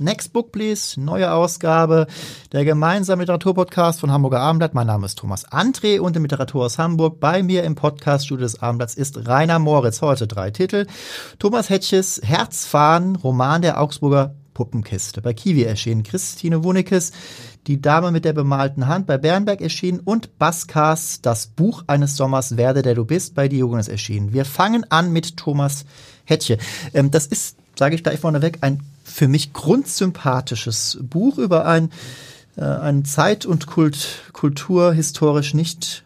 Next Book Please, neue Ausgabe, der gemeinsame Literaturpodcast von Hamburger Abendblatt. Mein Name ist Thomas André und im Literaturhaus Hamburg. Bei mir im Podcaststudio des Abendblatts ist Rainer Moritz. Heute drei Titel. Thomas Hetches Herzfahren, Roman der Augsburger Puppenkiste. Bei Kiwi erschienen Christine Wunikes, Die Dame mit der bemalten Hand bei Bernberg erschienen und Baskars Das Buch eines Sommers Werde der du bist bei Diogenes erschienen. Wir fangen an mit Thomas Hetche. Ähm, das ist, sage ich gleich vorneweg, ein für mich grundsympathisches Buch über ein, äh, ein Zeit- und Kult, kulturhistorisch nicht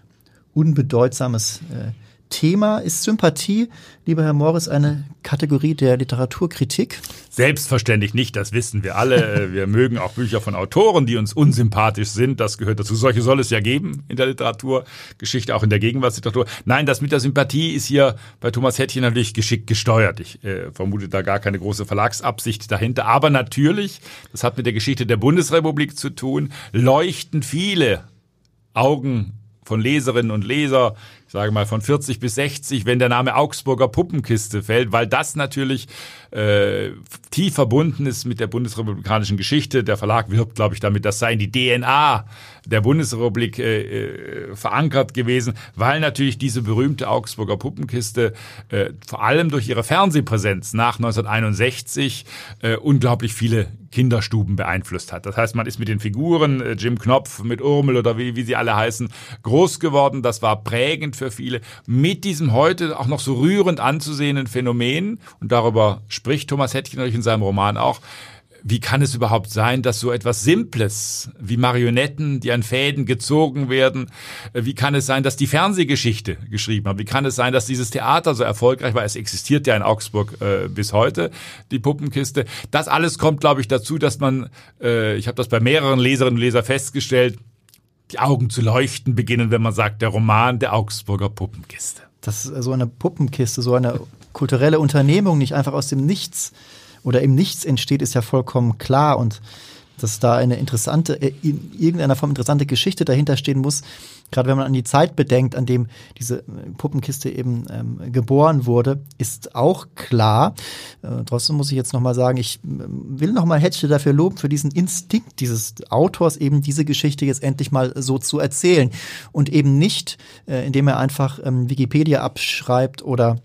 unbedeutsames äh, Thema. Ist Sympathie, lieber Herr Morris, eine Kategorie der Literaturkritik? Selbstverständlich nicht, das wissen wir alle. Äh, wir mögen auch Bücher von Autoren, die uns unsympathisch sind. Das gehört dazu. Solche soll es ja geben in der Literaturgeschichte, auch in der Gegenwartsliteratur. Nein, das mit der Sympathie ist hier bei Thomas Hettchen natürlich geschickt gesteuert. Ich äh, vermute da gar keine große Verlagsabsicht dahinter. Aber natürlich, das hat mit der Geschichte der Bundesrepublik zu tun, leuchten viele Augen von Leserinnen und Leser sage mal von 40 bis 60, wenn der Name Augsburger Puppenkiste fällt, weil das natürlich äh, tief verbunden ist mit der bundesrepublikanischen Geschichte. Der Verlag wirbt, glaube ich, damit, das sei in die DNA der Bundesrepublik äh, äh, verankert gewesen, weil natürlich diese berühmte Augsburger Puppenkiste äh, vor allem durch ihre Fernsehpräsenz nach 1961 äh, unglaublich viele Kinderstuben beeinflusst hat. Das heißt, man ist mit den Figuren, äh, Jim Knopf, mit Urmel oder wie, wie sie alle heißen, groß geworden. Das war prägend für viele. Mit diesem heute auch noch so rührend anzusehenden Phänomen, und darüber spricht Thomas Hettchen natürlich in seinem Roman auch, wie kann es überhaupt sein, dass so etwas Simples wie Marionetten, die an Fäden gezogen werden, äh, wie kann es sein, dass die Fernsehgeschichte geschrieben hat, wie kann es sein, dass dieses Theater so erfolgreich war, es existiert ja in Augsburg äh, bis heute, die Puppenkiste. Das alles kommt, glaube ich, dazu, dass man, äh, ich habe das bei mehreren Leserinnen und Lesern festgestellt, die Augen zu leuchten beginnen, wenn man sagt, der Roman der Augsburger Puppenkiste. Dass so eine Puppenkiste, so eine kulturelle Unternehmung nicht einfach aus dem Nichts oder im Nichts entsteht, ist ja vollkommen klar und dass da eine interessante, äh, in irgendeiner Form interessante Geschichte dahinter stehen muss, gerade wenn man an die Zeit bedenkt, an dem diese äh, Puppenkiste eben ähm, geboren wurde, ist auch klar. Äh, trotzdem muss ich jetzt nochmal sagen, ich äh, will nochmal Hetche dafür loben, für diesen Instinkt dieses Autors, eben diese Geschichte jetzt endlich mal so zu erzählen und eben nicht, äh, indem er einfach ähm, Wikipedia abschreibt oder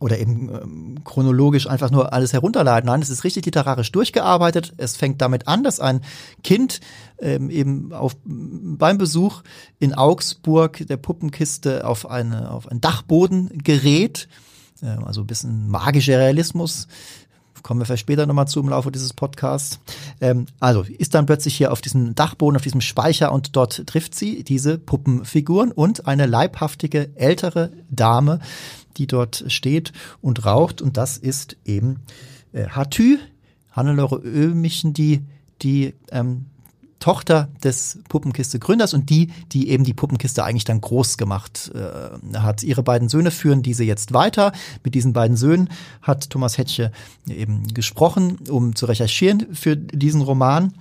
oder eben ähm, chronologisch einfach nur alles herunterladen. Nein, es ist richtig literarisch durchgearbeitet. Es fängt damit an, dass ein Kind ähm, eben auf, beim Besuch in Augsburg der Puppenkiste auf, eine, auf einen Dachboden gerät. Ähm, also ein bisschen magischer Realismus. Kommen wir vielleicht später nochmal zu im Laufe dieses Podcasts. Also ist dann plötzlich hier auf diesem Dachboden, auf diesem Speicher und dort trifft sie diese Puppenfiguren und eine leibhaftige ältere Dame, die dort steht und raucht. Und das ist eben äh, Hatü, Hannelore Ömichen, die, die ähm, Tochter des Puppenkiste-Gründers und die, die eben die Puppenkiste eigentlich dann groß gemacht äh, hat. Ihre beiden Söhne führen diese jetzt weiter. Mit diesen beiden Söhnen hat Thomas Hetche eben gesprochen, um zu recherchieren für diesen Roman.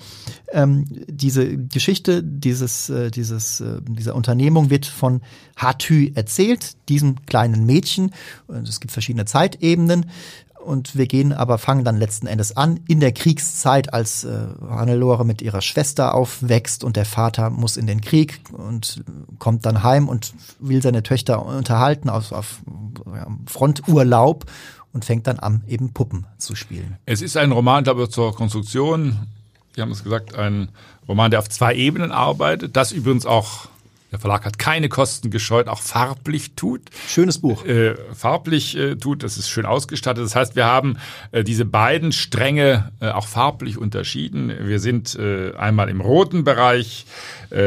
Ähm, diese Geschichte dieses, äh, dieses, äh, dieser Unternehmung wird von Hatü erzählt, diesem kleinen Mädchen. Es gibt verschiedene Zeitebenen und wir gehen aber, fangen dann letzten Endes an, in der Kriegszeit, als äh, Hannelore mit ihrer Schwester aufwächst und der Vater muss in den Krieg und kommt dann heim und will seine Töchter unterhalten auf, auf ja, Fronturlaub und fängt dann an, eben Puppen zu spielen. Es ist ein Roman, glaube ich, zur Konstruktion, Sie haben es gesagt, ein Roman, der auf zwei Ebenen arbeitet, das übrigens auch der Verlag hat keine Kosten gescheut, auch farblich tut. Schönes Buch. Äh, farblich äh, tut, das ist schön ausgestattet. Das heißt, wir haben äh, diese beiden Stränge äh, auch farblich unterschieden. Wir sind äh, einmal im roten Bereich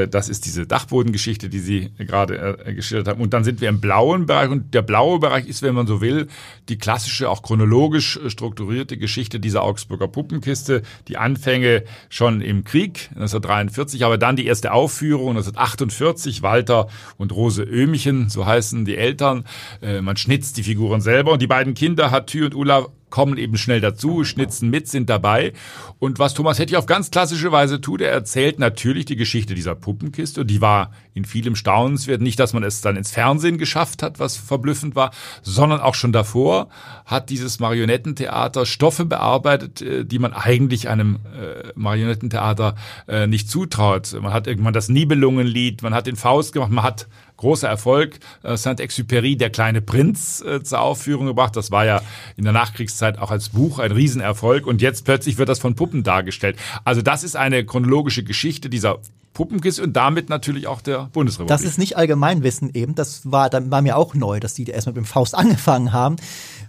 das ist diese Dachbodengeschichte, die Sie gerade äh, geschildert haben. Und dann sind wir im blauen Bereich. Und der blaue Bereich ist, wenn man so will, die klassische, auch chronologisch strukturierte Geschichte dieser Augsburger Puppenkiste. Die Anfänge schon im Krieg 1943, aber dann die erste Aufführung 1948. Walter und Rose Öhmchen, so heißen die Eltern. Äh, man schnitzt die Figuren selber. Und die beiden Kinder, Hatü und Ulla, kommen eben schnell dazu, schnitzen mit, sind dabei. Und was Thomas Hetty auf ganz klassische Weise tut, er erzählt natürlich die Geschichte dieser Puppenkiste. Und die war in vielem staunenswert. Nicht, dass man es dann ins Fernsehen geschafft hat, was verblüffend war, sondern auch schon davor hat dieses Marionettentheater Stoffe bearbeitet, äh, die man eigentlich einem äh, Marionettentheater äh, nicht zutraut. Man hat irgendwann das Nibelungenlied, man hat den Faust gemacht, man hat großer Erfolg. Äh, Saint-Exupéry, der kleine Prinz, äh, zur Aufführung gebracht. Das war ja in der Nachkriegszeit auch als Buch ein Riesenerfolg. Und jetzt plötzlich wird das von Puppen dargestellt. Also das ist eine chronologische Geschichte dieser Puppenkiste und damit natürlich auch der Bundesrepublik. Das ist nicht Allgemeinwissen eben. Das war, dann war mir auch neu, dass die erst mit dem Faust angefangen haben.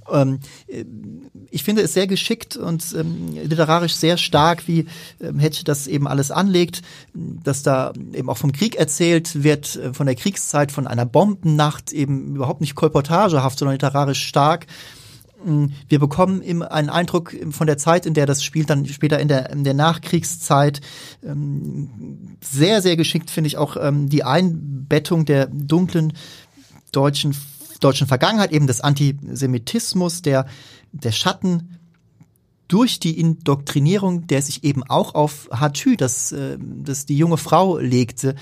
Ähm, äh, ich finde es sehr geschickt und ähm, literarisch sehr stark, wie ähm, Hetche das eben alles anlegt, dass da eben auch vom Krieg erzählt wird, äh, von der Kriegszeit, von einer Bombennacht, eben überhaupt nicht kolportagehaft, sondern literarisch stark. Mm, wir bekommen eben einen Eindruck von der Zeit, in der das spielt, dann später in der, in der Nachkriegszeit. Ähm, sehr, sehr geschickt finde ich auch ähm, die Einbettung der dunklen deutschen deutschen Vergangenheit, eben des Antisemitismus, der, der Schatten durch die Indoktrinierung, der sich eben auch auf Hatü, das, äh, das die junge Frau legte,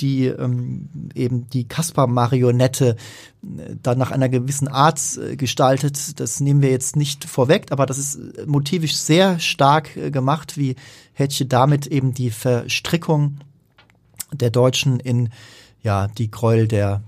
die ähm, eben die Kaspar-Marionette äh, dann nach einer gewissen Art äh, gestaltet. Das nehmen wir jetzt nicht vorweg, aber das ist motivisch sehr stark gemacht, wie Hetche damit eben die Verstrickung der Deutschen in ja die Gräuel der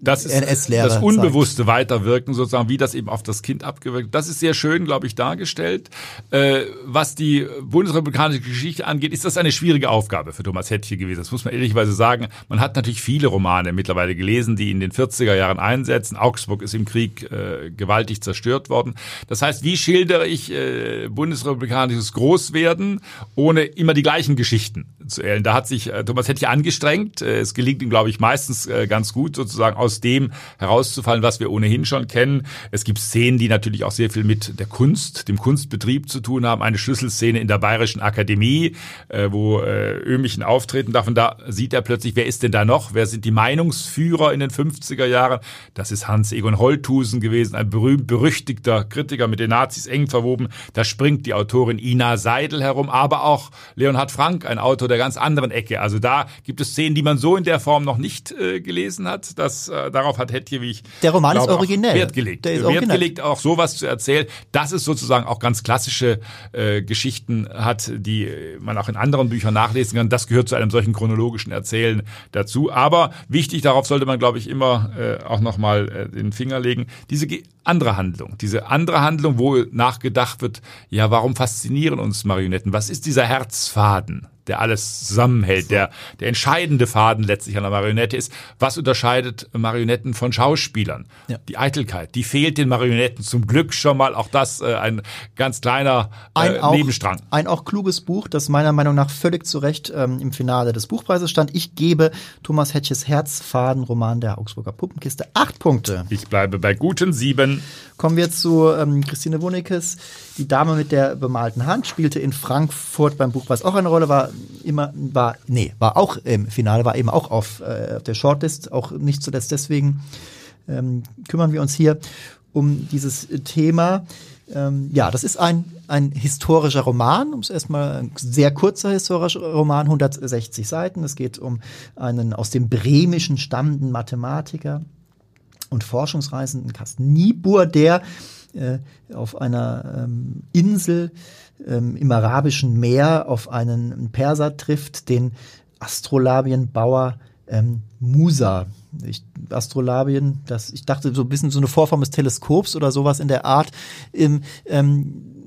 das ist das unbewusste zeigt. Weiterwirken sozusagen, wie das eben auf das Kind abgewirkt. Das ist sehr schön, glaube ich, dargestellt. Äh, was die bundesrepublikanische Geschichte angeht, ist das eine schwierige Aufgabe für Thomas Hettche gewesen. Das muss man ehrlicherweise sagen. Man hat natürlich viele Romane mittlerweile gelesen, die in den 40er Jahren einsetzen. Augsburg ist im Krieg äh, gewaltig zerstört worden. Das heißt, wie schildere ich äh, bundesrepublikanisches Großwerden, ohne immer die gleichen Geschichten zu erzählen? Da hat sich äh, Thomas Hettche angestrengt. Äh, es gelingt ihm, glaube ich, meistens äh, ganz gut, sozusagen aus dem herauszufallen, was wir ohnehin schon kennen. Es gibt Szenen, die natürlich auch sehr viel mit der Kunst, dem Kunstbetrieb zu tun haben. Eine Schlüsselszene in der Bayerischen Akademie, äh, wo äh, Ömichen auftreten darf. Und da sieht er plötzlich, wer ist denn da noch? Wer sind die Meinungsführer in den 50er Jahren? Das ist Hans-Egon Holthusen gewesen, ein berühmt berüchtigter Kritiker mit den Nazis eng verwoben. Da springt die Autorin Ina Seidel herum, aber auch Leonhard Frank, ein Autor der ganz anderen Ecke. Also da gibt es Szenen, die man so in der Form noch nicht äh, gelesen hat. Das, äh, darauf hat ich Der Roman glaube, ist originell. Wert gelegt. Der ist Wert originell. gelegt, auch sowas zu erzählen, dass es sozusagen auch ganz klassische äh, Geschichten hat, die man auch in anderen Büchern nachlesen kann. Das gehört zu einem solchen chronologischen Erzählen dazu. Aber wichtig, darauf sollte man, glaube ich, immer äh, auch nochmal äh, den Finger legen, diese andere Handlung, diese andere Handlung, wo nachgedacht wird, ja, warum faszinieren uns Marionetten? Was ist dieser Herzfaden? Der alles zusammenhält, der, der entscheidende Faden letztlich an der Marionette ist. Was unterscheidet Marionetten von Schauspielern? Ja. Die Eitelkeit, die fehlt den Marionetten zum Glück schon mal. Auch das äh, ein ganz kleiner äh, ein auch, Nebenstrang. Ein auch kluges Buch, das meiner Meinung nach völlig zu Recht ähm, im Finale des Buchpreises stand. Ich gebe Thomas Hetches Herzfaden-Roman der Augsburger Puppenkiste acht Punkte. Ich bleibe bei guten sieben. Kommen wir zu ähm, Christine Wunikes. Die Dame mit der bemalten Hand spielte in Frankfurt beim Buchpreis auch eine Rolle, war immer, war, nee, war auch im Finale, war eben auch auf äh, der Shortlist, auch nicht zuletzt deswegen ähm, kümmern wir uns hier um dieses Thema. Ähm, ja, das ist ein, ein historischer Roman, um es erstmal ein sehr kurzer historischer Roman, 160 Seiten. Es geht um einen aus dem Bremischen stammenden Mathematiker, und Forschungsreisenden Carsten Niebuhr, der äh, auf einer ähm, Insel ähm, im Arabischen Meer auf einen Perser trifft, den Astrolabienbauer ähm, Musa. Ich, Astrolabien, das, ich dachte so ein bisschen so eine Vorform des Teleskops oder sowas in der Art. Im, ähm,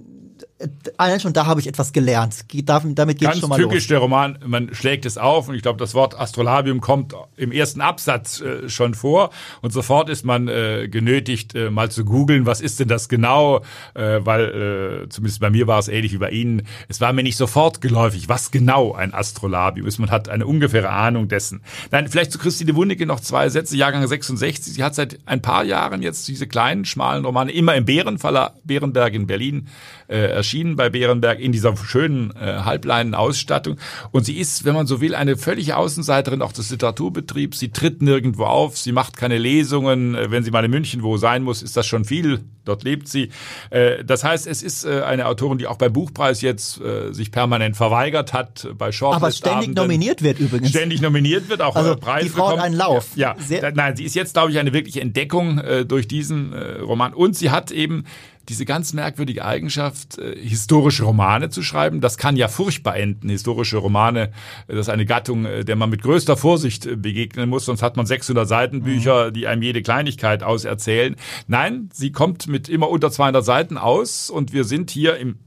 allein schon da habe ich etwas gelernt. Damit geht schon mal typisch los. der Roman, man schlägt es auf und ich glaube, das Wort Astrolabium kommt im ersten Absatz äh, schon vor und sofort ist man äh, genötigt, äh, mal zu googeln, was ist denn das genau, äh, weil äh, zumindest bei mir war es ähnlich wie bei Ihnen, es war mir nicht sofort geläufig, was genau ein Astrolabium ist. Man hat eine ungefähre Ahnung dessen. Nein, vielleicht zu Christine Wundicke noch zwei Sätze, Jahrgang 66. Sie hat seit ein paar Jahren jetzt diese kleinen, schmalen Romane immer im Bärenfaller Bärenberg in Berlin äh, erschienen bei Bärenberg in dieser schönen äh, Halbleinen-Ausstattung. Und sie ist, wenn man so will, eine völlige Außenseiterin auch des Literaturbetriebs. Sie tritt nirgendwo auf, sie macht keine Lesungen. Äh, Wenn sie mal in München wo sein muss, ist das schon viel. Dort lebt sie. Äh, Das heißt, es ist äh, eine Autorin, die auch beim Buchpreis jetzt äh, sich permanent verweigert hat, äh, bei Shortlist Aber ständig nominiert wird übrigens. Ständig nominiert wird, auch Also, äh, Preise die Frau bekommt. einen Lauf. Ja, ja. nein, sie ist jetzt, glaube ich, eine wirkliche Entdeckung durch diesen Roman. Und sie hat eben diese ganz merkwürdige Eigenschaft, äh, historische Romane zu schreiben. Das kann ja furchtbar enden, historische Romane. äh, Das ist eine Gattung, äh, der man mit größter Vorsicht begegnen muss, sonst hat man 600 Seitenbücher, Mhm. die einem jede Kleinigkeit auserzählen. Nein, sie kommt mit immer unter 200 Seiten aus und wir sind hier im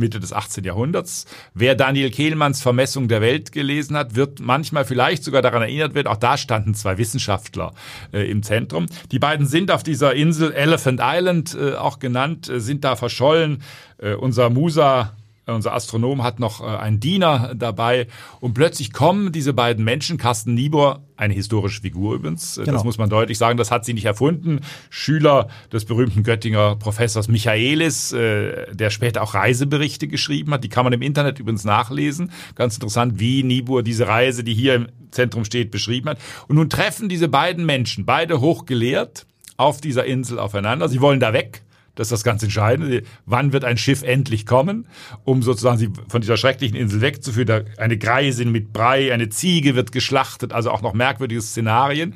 Mitte des 18. Jahrhunderts. Wer Daniel Kehlmanns Vermessung der Welt gelesen hat, wird manchmal vielleicht sogar daran erinnert werden, auch da standen zwei Wissenschaftler äh, im Zentrum. Die beiden sind auf dieser Insel Elephant Island äh, auch genannt, äh, sind da verschollen. Äh, unser Musa unser Astronom hat noch äh, einen Diener dabei. Und plötzlich kommen diese beiden Menschen, Carsten Niebuhr, eine historische Figur übrigens, äh, Genau. das muss man deutlich sagen, das hat sie nicht erfunden, Schüler des berühmten Göttinger Professors Michaelis, äh, der später auch Reiseberichte geschrieben hat, die kann man im Internet übrigens nachlesen, ganz interessant, wie Niebuhr diese Reise, die hier im Zentrum steht, beschrieben hat. Und nun treffen diese beiden Menschen, beide hochgelehrt, auf dieser Insel aufeinander, sie wollen da weg, das ist das ganz Entscheidende. Wann wird ein Schiff endlich kommen, um sozusagen sie von dieser schrecklichen Insel wegzuführen? Eine Greisin mit Brei, eine Ziege wird geschlachtet, also auch noch merkwürdige Szenarien.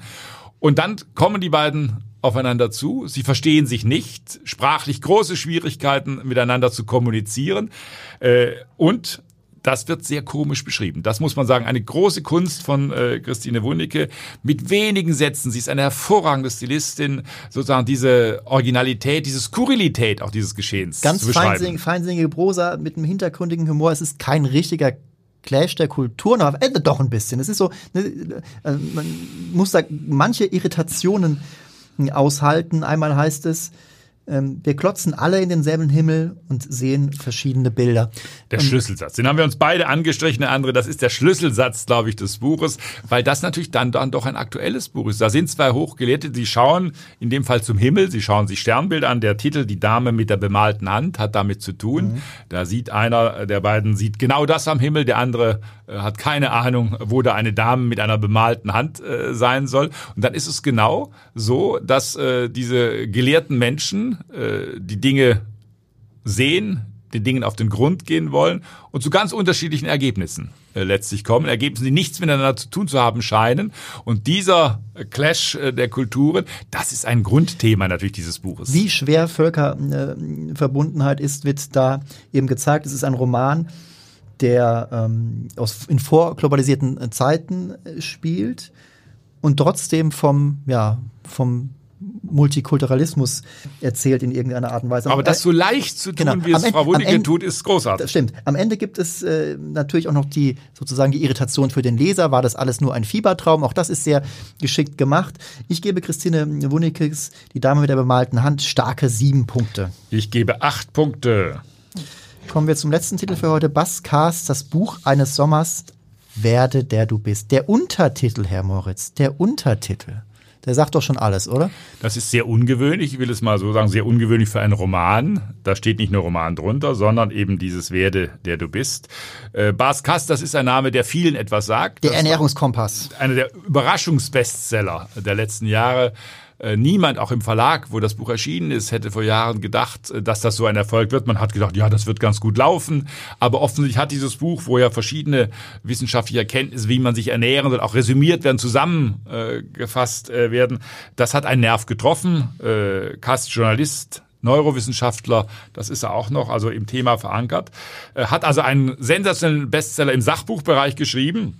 Und dann kommen die beiden aufeinander zu. Sie verstehen sich nicht, sprachlich große Schwierigkeiten miteinander zu kommunizieren. Äh, Und das wird sehr komisch beschrieben. Das muss man sagen. Eine große Kunst von äh, Christine Wundicke mit wenigen Sätzen. Sie ist eine hervorragende Stilistin, sozusagen diese Originalität, diese Skurrilität auch dieses Geschehens Ganz zu beschreiben. feinsinnig, feinsinnige Prosa mit einem hintergründigen Humor. Es ist kein richtiger Clash der Kulturen, aber Ende doch ein bisschen. Es ist so, ne, äh, man muss da manche Irritationen aushalten. Einmal heißt es, wir klotzen alle in denselben Himmel und sehen verschiedene Bilder. Der Schlüsselsatz. Den haben wir uns beide angestrichen, der andere. Das ist der Schlüsselsatz, glaube ich, des Buches, weil das natürlich dann, dann doch ein aktuelles Buch ist. Da sind zwei Hochgelehrte, die schauen in dem Fall zum Himmel, sie schauen sich Sternbilder an. Der Titel, die Dame mit der bemalten Hand, hat damit zu tun. Da sieht einer der beiden, sieht genau das am Himmel, der andere äh, hat keine Ahnung, wo da eine Dame mit einer bemalten Hand äh, sein soll. Und dann ist es genau so, dass äh, diese gelehrten Menschen äh, die Dinge sehen, den Dingen auf den Grund gehen wollen und zu ganz unterschiedlichen Ergebnissen äh, letztlich kommen. Ergebnisse, die nichts miteinander zu tun zu haben scheinen. Und dieser äh, Clash äh, der Kulturen, das ist ein Grundthema natürlich dieses Buches. Wie schwer Völkerverbundenheit ist, wird da eben gezeigt. Es ist ein Roman, der ähm, aus, in vorglobalisierten äh, Zeiten äh, spielt und trotzdem vom, ja, vom Multikulturalismus erzählt in irgendeiner Art und Weise. Aber das so leicht zu tun, Genau. wie es Ende- Frau Ende- tut, ist großartig. Das stimmt. Am Ende gibt es äh, natürlich auch noch die sozusagen die Irritation für den Leser. War das alles nur ein Fiebertraum? Auch das ist sehr geschickt gemacht. Ich gebe Christine Wunikes, die Dame mit der bemalten Hand, starke sieben Punkte. Ich gebe acht Punkte. Kommen wir zum letzten Titel für heute. Basscast, das Buch eines Sommers, Werde der du bist. Der Untertitel, Herr Moritz, der Untertitel. Der sagt doch schon alles, oder? Das ist sehr ungewöhnlich, ich will es mal so sagen, sehr ungewöhnlich für einen Roman. Da steht nicht nur Roman drunter, sondern eben dieses Werde, der du bist. Äh, Bas Kass, das ist ein Name, der vielen etwas sagt. Der Das Ernährungskompass. einer der Überraschungsbestseller der letzten Jahre. Äh, Niemand, auch im Verlag, wo das Buch erschienen ist, hätte vor Jahren gedacht, äh, dass das so ein Erfolg wird. Man hat gedacht, ja, das wird ganz gut laufen. Aber offensichtlich hat dieses Buch, wo ja verschiedene wissenschaftliche Erkenntnisse, wie man sich ernähren soll, auch resümiert werden, zusammengefasst äh, werden, das hat einen Nerv getroffen. Kast, Journalist, Neurowissenschaftler, das ist er auch noch, also im Thema verankert, hat also einen sensationellen Bestseller im Sachbuchbereich geschrieben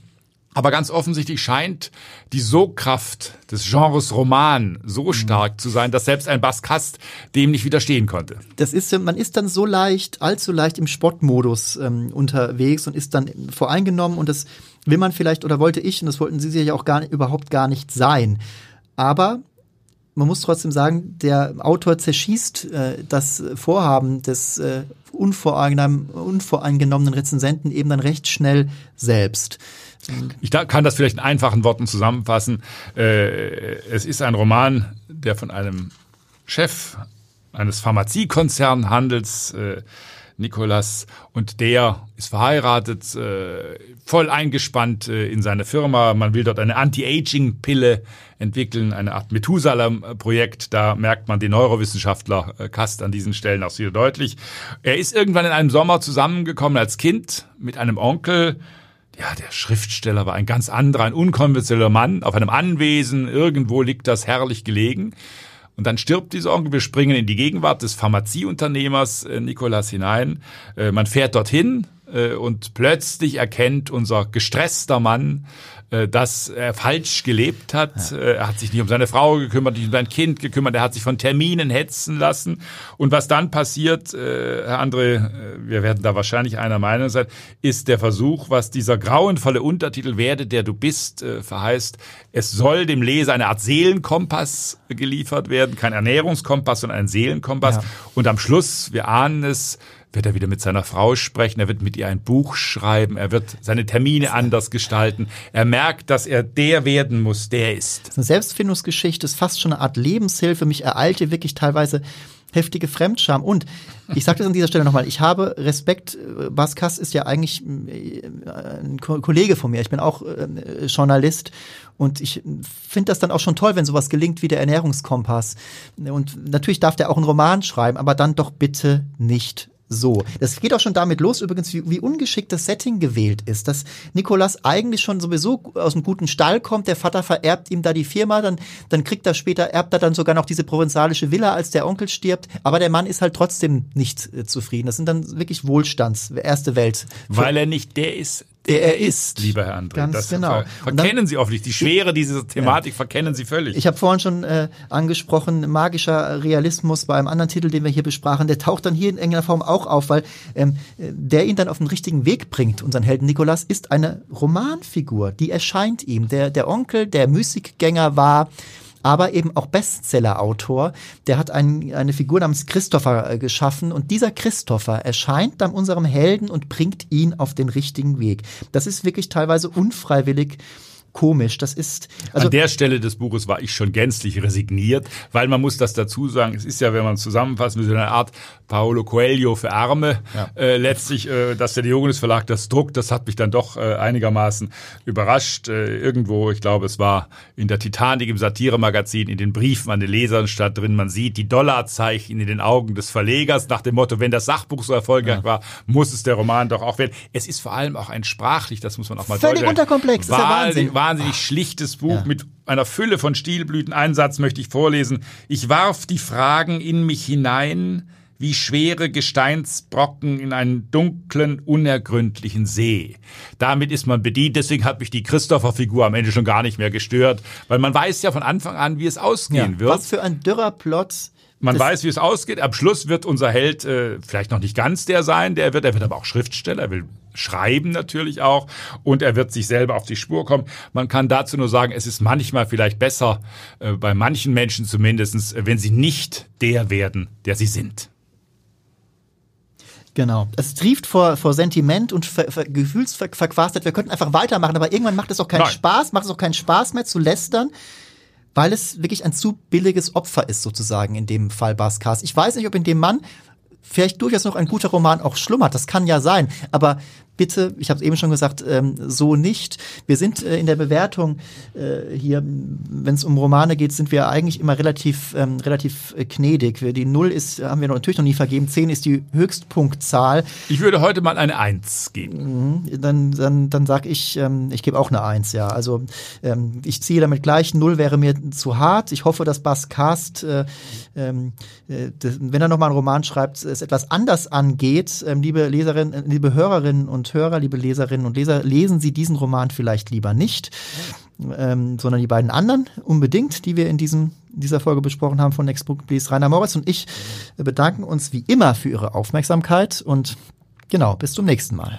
Aber ganz offensichtlich scheint die Sogkraft des Genres Roman so mhm. stark zu sein, dass selbst ein Baskast dem nicht widerstehen konnte. Das ist, man ist dann so leicht, allzu leicht im Spottmodus ähm, unterwegs und ist dann voreingenommen und das will man vielleicht oder wollte ich und das wollten Sie sich ja auch gar, überhaupt gar nicht sein. Aber man muss trotzdem sagen, der Autor zerschießt äh, das Vorhaben des äh, unvoreingenommenen Rezensenten eben dann recht schnell selbst. Ich kann das vielleicht in einfachen Worten zusammenfassen. Äh, es ist ein Roman, der von einem Chef eines Pharmaziekonzernhandels äh, Nikolas, und der ist verheiratet, äh, voll eingespannt in seine Firma. Man will dort eine Anti-Aging-Pille entwickeln, eine Art Methusalem-Projekt. Da merkt man den Neurowissenschaftler Kast an diesen Stellen auch sehr deutlich. Er ist irgendwann in einem Sommer zusammengekommen als Kind mit einem Onkel, ja, der Schriftsteller war ein ganz anderer, ein unkonventioneller Mann auf einem Anwesen. Irgendwo liegt das herrlich gelegen. Und dann stirbt dieser Onkel. Wir springen in die Gegenwart des Pharmazieunternehmers äh, Nikolas hinein. Äh, man fährt dorthin äh, und plötzlich erkennt unser gestresster Mann, äh, dass er falsch gelebt hat. Ja. Äh, er hat sich nicht um seine Frau gekümmert, nicht um sein Kind gekümmert, er hat sich von Terminen hetzen lassen. Und was dann passiert, äh, Herr André, wir werden da wahrscheinlich einer Meinung sein, ist der Versuch, was dieser grauenvolle Untertitel Werde, der du bist, verheißt. Es soll dem Leser eine Art Seelenkompass geliefert werden, kein Ernährungskompass, sondern ein Seelenkompass. Ja. Und am Schluss, wir ahnen es, wird er wieder mit seiner Frau sprechen, er wird mit ihr ein Buch schreiben, er wird seine Termine anders gestalten. Er merkt, dass er der werden muss, der ist. Das ist eine Selbstfindungsgeschichte, ist fast schon eine Art Lebenshilfe. Mich ereilte wirklich teilweise heftige Fremdscham. Und ich sage das an dieser Stelle nochmal, ich habe Respekt, Bas Kass ist ja eigentlich äh, ein Kollege von mir, ich bin auch äh, Journalist und ich finde das dann auch schon toll, wenn sowas gelingt wie der Ernährungskompass. Und natürlich darf der auch einen Roman schreiben, aber dann doch bitte nicht so. Das geht auch schon damit los, übrigens, wie, wie ungeschickt das Setting gewählt ist. Dass Nikolas eigentlich schon sowieso aus einem guten Stall kommt, der Vater vererbt ihm da die Firma, dann, dann kriegt er später, erbt er dann sogar noch diese provenzalische Villa, als der Onkel stirbt. Aber der Mann ist halt trotzdem nicht äh, zufrieden. Das sind dann wirklich Wohlstands, erste Welt. Weil er nicht der ist, der er ist. Lieber Herr André. Ganz das genau. verkennen dann, Sie offensichtlich. Die Schwere dieser Thematik ja. verkennen Sie völlig. Ich habe vorhin schon äh, angesprochen, magischer Realismus bei einem anderen Titel, den wir hier besprachen, der taucht dann hier in irgendeiner Form auch auf, weil ähm, der ihn dann auf den richtigen Weg bringt. Unseren Helden Nikolas ist eine Romanfigur, die erscheint ihm. Der, der Onkel, der Musikgänger war, aber eben auch Bestseller-Autor. Der hat ein, eine Figur namens Christopher äh, geschaffen und dieser Christopher erscheint dann unserem Helden und bringt ihn auf den richtigen Weg. Das ist wirklich teilweise unfreiwillig komisch. Das ist also an der Stelle des Buches war ich schon gänzlich resigniert, weil man muss das dazu sagen. Es ist ja, wenn man zusammenfassen will, so eine Art Paolo Coelho für Arme. Ja. Äh, letztlich, äh, dass der Diogenes Verlag das druckt, das hat mich dann doch äh, einigermaßen überrascht. Äh, irgendwo, ich glaube, es war in der Titanic im Satiremagazin, in den Briefen an die Leser statt drin. Man sieht die Dollarzeichen in den Augen des Verlegers nach dem Motto, wenn das Sachbuch so erfolgreich ja. war, muss es der Roman doch auch werden. Es ist vor allem auch ein sprachlich, das muss man auch mal Völlig unterkomplex, das ist ja Wahnsinn. Wahnsinnig schlichtes Buch ja. mit einer Fülle von Stilblüten. Einen Satz möchte ich vorlesen. Ich warf die Fragen in mich hinein, wie schwere Gesteinsbrocken in einen dunklen, unergründlichen See. Damit ist man bedient, deswegen hat mich die Christopher-Figur am Ende schon gar nicht mehr gestört, weil man weiß ja von Anfang an, wie es ausgehen ja, wird. Was für ein dürrer Plot. Man weiß, wie es ausgeht. Am Schluss wird unser Held äh, vielleicht noch nicht ganz der sein, der wird, er wird aber auch Schriftsteller, er will schreiben natürlich auch und er wird sich selber auf die Spur kommen. Man kann dazu nur sagen, es ist manchmal vielleicht besser, äh, bei manchen Menschen zumindestens, wenn sie nicht der werden, der sie sind. Genau. Es trieft vor, vor Sentiment und ver, ver, Gefühlsverquastert. Wir könnten einfach weitermachen, aber irgendwann macht es auch keinen Nein. Spaß, macht es auch keinen Spaß mehr zu lästern, weil es wirklich ein zu billiges Opfer ist, sozusagen, in dem Fall Baskas. Ich weiß nicht, ob in dem Mann vielleicht durchaus noch ein guter Roman auch schlummert. Das kann ja sein. Aber bitte, ich habe es eben schon gesagt, ähm, so nicht. Wir sind äh, in der Bewertung äh, hier, wenn es um Romane geht, sind wir eigentlich immer relativ ähm, relativ äh, gnädig. Die Null ist, haben wir natürlich noch nie vergeben. Zehn ist die Höchstpunktzahl. Ich würde heute mal eine Eins geben. Mhm, dann dann dann sag ich, ähm, ich gebe auch eine Eins. Ja, also ähm, ich ziehe damit gleich. Null wäre mir zu hart. Ich hoffe, dass Bas Cast, äh, ähm, äh, wenn er noch mal einen Roman schreibt, es etwas anders angeht. Ähm, liebe Leserinnen, liebe Hörerinnen und und Hörer, liebe Leserinnen und Leser, lesen Sie diesen Roman vielleicht lieber nicht, ähm, sondern die beiden anderen unbedingt, die wir in diesem, dieser Folge besprochen haben von Next Book Please. Rainer Moritz und ich bedanken uns wie immer für Ihre Aufmerksamkeit und genau, bis zum nächsten Mal.